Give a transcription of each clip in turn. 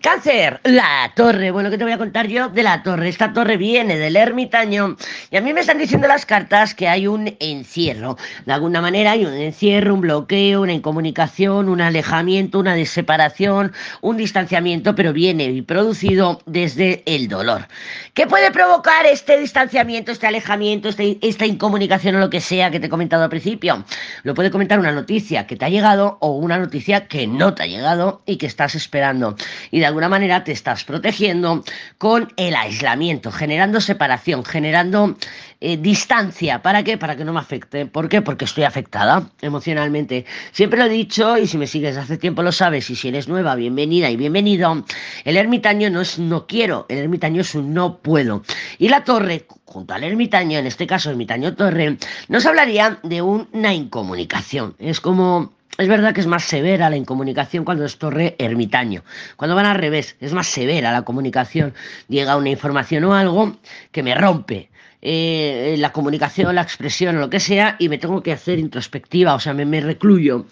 Cáncer, la torre. Bueno, ¿qué te voy a contar yo de la torre? Esta torre viene del ermitaño y a mí me están diciendo las cartas que hay un encierro. De alguna manera hay un encierro, un bloqueo, una incomunicación, un alejamiento, una separación, un distanciamiento, pero viene producido desde el dolor. ¿Qué puede provocar este distanciamiento, este alejamiento, este, esta incomunicación o lo que sea que te he comentado al principio? Lo puede comentar una noticia que te ha llegado o una noticia que no te ha llegado y que estás esperando. Y de alguna manera te estás protegiendo con el aislamiento, generando separación, generando eh, distancia. ¿Para qué? Para que no me afecte. ¿Por qué? Porque estoy afectada emocionalmente. Siempre lo he dicho y si me sigues hace tiempo lo sabes y si eres nueva, bienvenida y bienvenido. El ermitaño no es no quiero, el ermitaño es un no puedo. Y la torre, junto al ermitaño, en este caso ermitaño torre, nos hablaría de una incomunicación. Es como es verdad que es más severa la incomunicación cuando es torre ermitaño. Cuando van al revés, es más severa la comunicación. Llega una información o algo que me rompe. Eh, la comunicación, la expresión lo que sea, y me tengo que hacer introspectiva, o sea, me, me recluyo.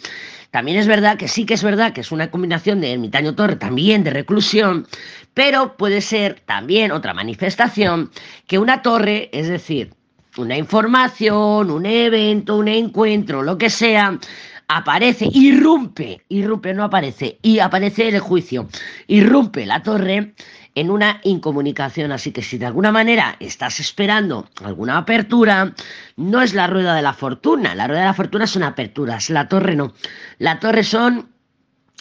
También es verdad que sí que es verdad que es una combinación de ermitaño torre, también de reclusión, pero puede ser también otra manifestación que una torre, es decir, una información, un evento, un encuentro, lo que sea, aparece, irrumpe, irrumpe, no aparece, y aparece el juicio, irrumpe la torre en una incomunicación. Así que si de alguna manera estás esperando alguna apertura, no es la rueda de la fortuna. La rueda de la fortuna son aperturas, la torre no. La torre son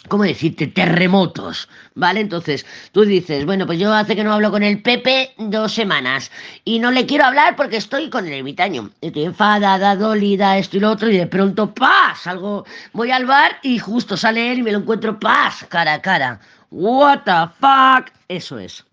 ¿cómo decirte? Terremotos, ¿vale? Entonces, tú dices, bueno, pues yo hace que no hablo con el Pepe dos semanas y no le quiero hablar porque estoy con el ermitaño. Estoy enfadada, dolida, esto y lo otro y de pronto, ¡paz! Salgo, voy al bar y justo sale él y me lo encuentro, ¡paz! Cara a cara. What the fuck? Eso es.